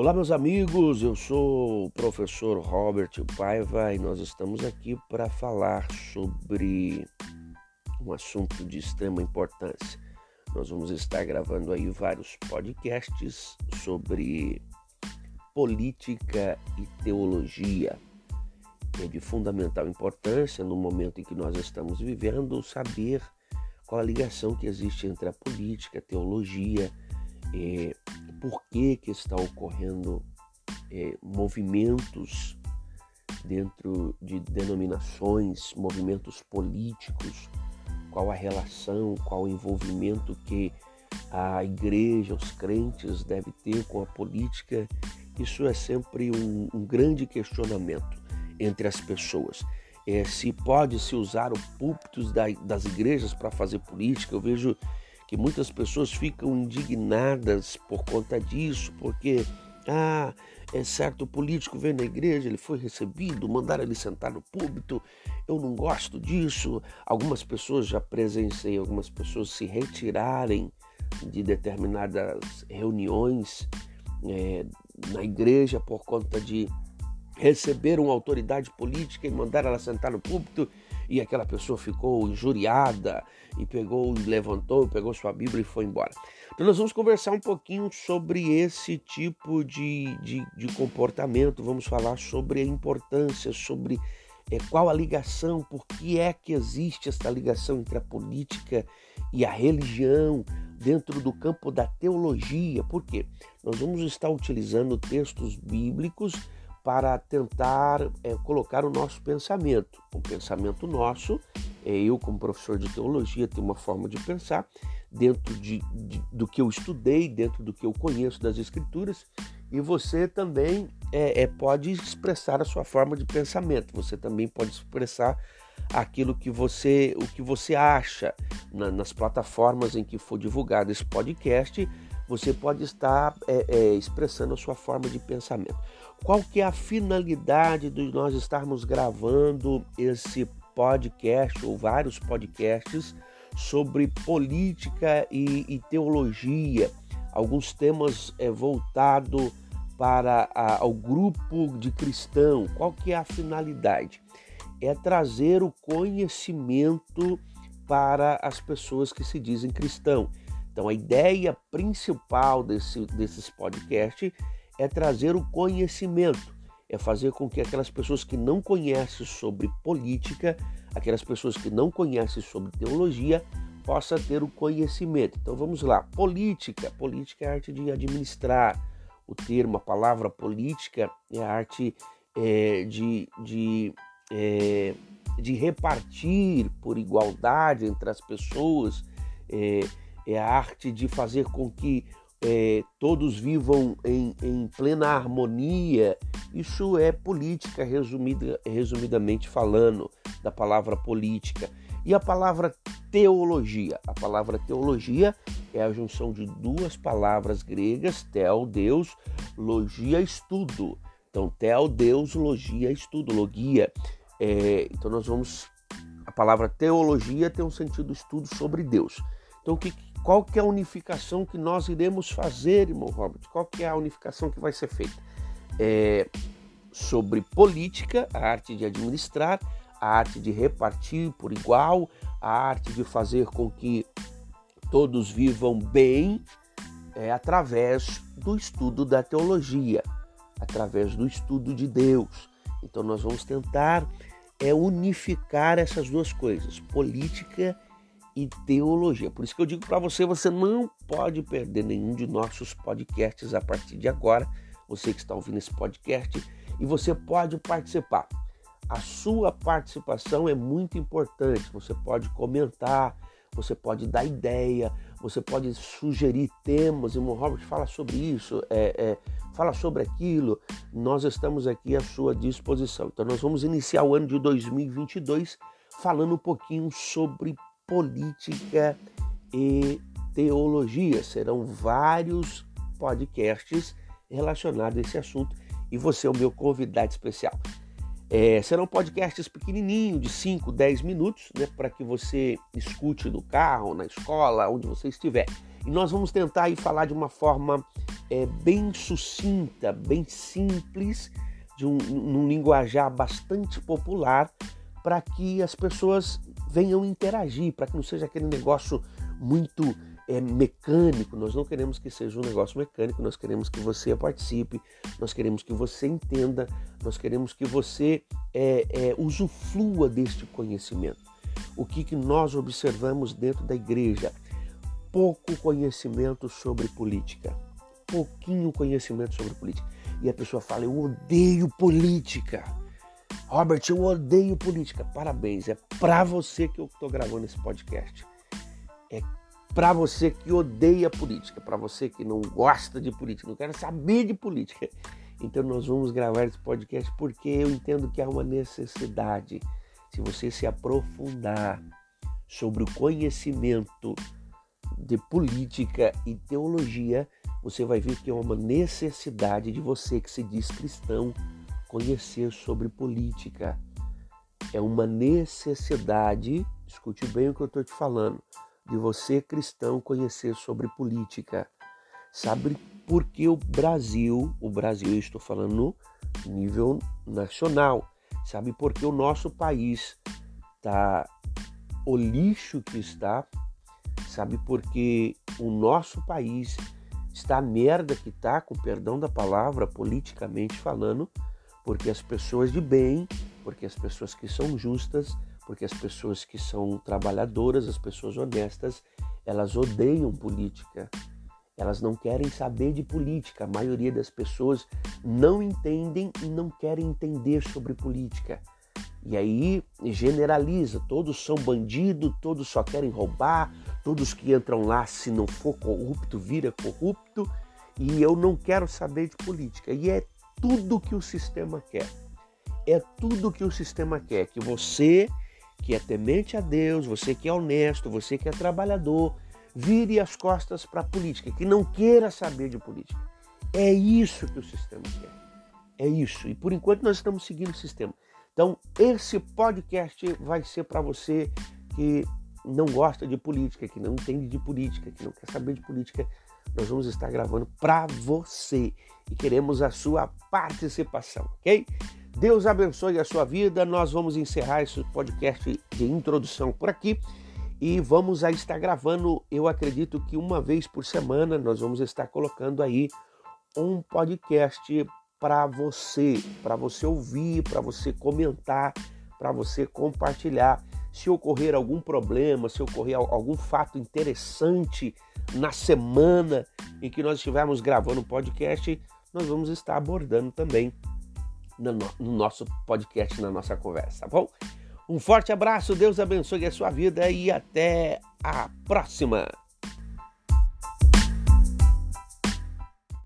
Olá, meus amigos, eu sou o professor Robert Paiva e nós estamos aqui para falar sobre um assunto de extrema importância. Nós vamos estar gravando aí vários podcasts sobre política e teologia. É de fundamental importância no momento em que nós estamos vivendo saber qual a ligação que existe entre a política, a teologia, é, por que, que está ocorrendo é, movimentos dentro de denominações, movimentos políticos, qual a relação, qual o envolvimento que a igreja, os crentes devem ter com a política. Isso é sempre um, um grande questionamento entre as pessoas. É, se pode se usar o púlpitos da, das igrejas para fazer política, eu vejo que muitas pessoas ficam indignadas por conta disso, porque ah, é certo, político veio na igreja, ele foi recebido, mandaram ele sentar no púlpito. Eu não gosto disso. Algumas pessoas já presenciei algumas pessoas se retirarem de determinadas reuniões é, na igreja por conta de receber uma autoridade política e mandar ela sentar no púlpito e aquela pessoa ficou injuriada e pegou, levantou, pegou sua Bíblia e foi embora. Então nós vamos conversar um pouquinho sobre esse tipo de, de, de comportamento, vamos falar sobre a importância, sobre é, qual a ligação, por que é que existe essa ligação entre a política e a religião dentro do campo da teologia. Por quê? Nós vamos estar utilizando textos bíblicos para tentar é, colocar o nosso pensamento. O pensamento nosso, é, eu como professor de teologia tenho uma forma de pensar dentro de, de, do que eu estudei, dentro do que eu conheço das escrituras, e você também é, é, pode expressar a sua forma de pensamento. Você também pode expressar aquilo que você, o que você acha na, nas plataformas em que for divulgado esse podcast você pode estar é, é, expressando a sua forma de pensamento. Qual que é a finalidade de nós estarmos gravando esse podcast ou vários podcasts sobre política e, e teologia? Alguns temas é, voltados para a, ao grupo de cristão. Qual que é a finalidade? É trazer o conhecimento para as pessoas que se dizem cristão então, a ideia principal desse, desses podcasts é trazer o conhecimento, é fazer com que aquelas pessoas que não conhecem sobre política, aquelas pessoas que não conhecem sobre teologia, possa ter o conhecimento. Então vamos lá, política, política é a arte de administrar. O termo, a palavra política é a arte é, de, de, é, de repartir por igualdade entre as pessoas. É, é a arte de fazer com que é, todos vivam em, em, plena harmonia. Isso é política, resumida, resumidamente falando, da palavra política. E a palavra teologia. A palavra teologia é a junção de duas palavras gregas, tel, Deus, logia, estudo. Então, tel, Deus, logia, estudo, logia. É, então, nós vamos. A palavra teologia tem um sentido estudo sobre Deus. Então, que, qual que é a unificação que nós iremos fazer, irmão Robert? Qual que é a unificação que vai ser feita? É sobre política, a arte de administrar, a arte de repartir por igual, a arte de fazer com que todos vivam bem, é, através do estudo da teologia, através do estudo de Deus. Então nós vamos tentar é unificar essas duas coisas, política e e teologia. Por isso que eu digo para você, você não pode perder nenhum de nossos podcasts a partir de agora. Você que está ouvindo esse podcast e você pode participar. A sua participação é muito importante. Você pode comentar, você pode dar ideia, você pode sugerir temas. Irmão Robert, fala sobre isso, é, é, fala sobre aquilo. Nós estamos aqui à sua disposição. Então, nós vamos iniciar o ano de 2022 falando um pouquinho sobre política e teologia. Serão vários podcasts relacionados a esse assunto e você é o meu convidado especial. É, serão podcasts pequenininhos, de 5, 10 minutos, né, para que você escute no carro, na escola, onde você estiver. E nós vamos tentar aí falar de uma forma é, bem sucinta, bem simples, de um, num linguajar bastante popular, para que as pessoas venham interagir, para que não seja aquele negócio muito é, mecânico. Nós não queremos que seja um negócio mecânico, nós queremos que você participe, nós queremos que você entenda, nós queremos que você é, é, usufrua deste conhecimento. O que, que nós observamos dentro da igreja? Pouco conhecimento sobre política. Pouquinho conhecimento sobre política. E a pessoa fala: Eu odeio política. Robert, eu odeio política. Parabéns, é para você que eu estou gravando esse podcast. É para você que odeia política, para você que não gosta de política, não quer saber de política. Então nós vamos gravar esse podcast porque eu entendo que há uma necessidade. Se você se aprofundar sobre o conhecimento de política e teologia, você vai ver que é uma necessidade de você que se diz cristão conhecer sobre política. É uma necessidade, escute bem o que eu estou te falando, de você cristão conhecer sobre política. Sabe por que o Brasil, o Brasil, eu estou falando no nível nacional, sabe por que o nosso país está o lixo que está, sabe por que o nosso país está a merda que está, com perdão da palavra, politicamente falando, porque as pessoas de bem, porque as pessoas que são justas, porque as pessoas que são trabalhadoras, as pessoas honestas, elas odeiam política. Elas não querem saber de política. A maioria das pessoas não entendem e não querem entender sobre política. E aí generaliza, todos são bandidos, todos só querem roubar, todos que entram lá, se não for corrupto, vira corrupto, e eu não quero saber de política. E é tudo que o sistema quer. É tudo que o sistema quer. Que você, que é temente a Deus, você que é honesto, você que é trabalhador, vire as costas para a política, que não queira saber de política. É isso que o sistema quer. É isso. E por enquanto nós estamos seguindo o sistema. Então, esse podcast vai ser para você que não gosta de política, que não entende de política, que não quer saber de política, nós vamos estar gravando para você e queremos a sua participação, ok? Deus abençoe a sua vida. Nós vamos encerrar esse podcast de introdução por aqui e vamos a estar gravando. Eu acredito que uma vez por semana nós vamos estar colocando aí um podcast para você, para você ouvir, para você comentar, para você compartilhar. Se ocorrer algum problema, se ocorrer algum fato interessante na semana em que nós estivermos gravando o podcast, nós vamos estar abordando também no, nosso podcast, na nossa conversa, tá bom? Um forte abraço, Deus abençoe a sua vida e até a próxima!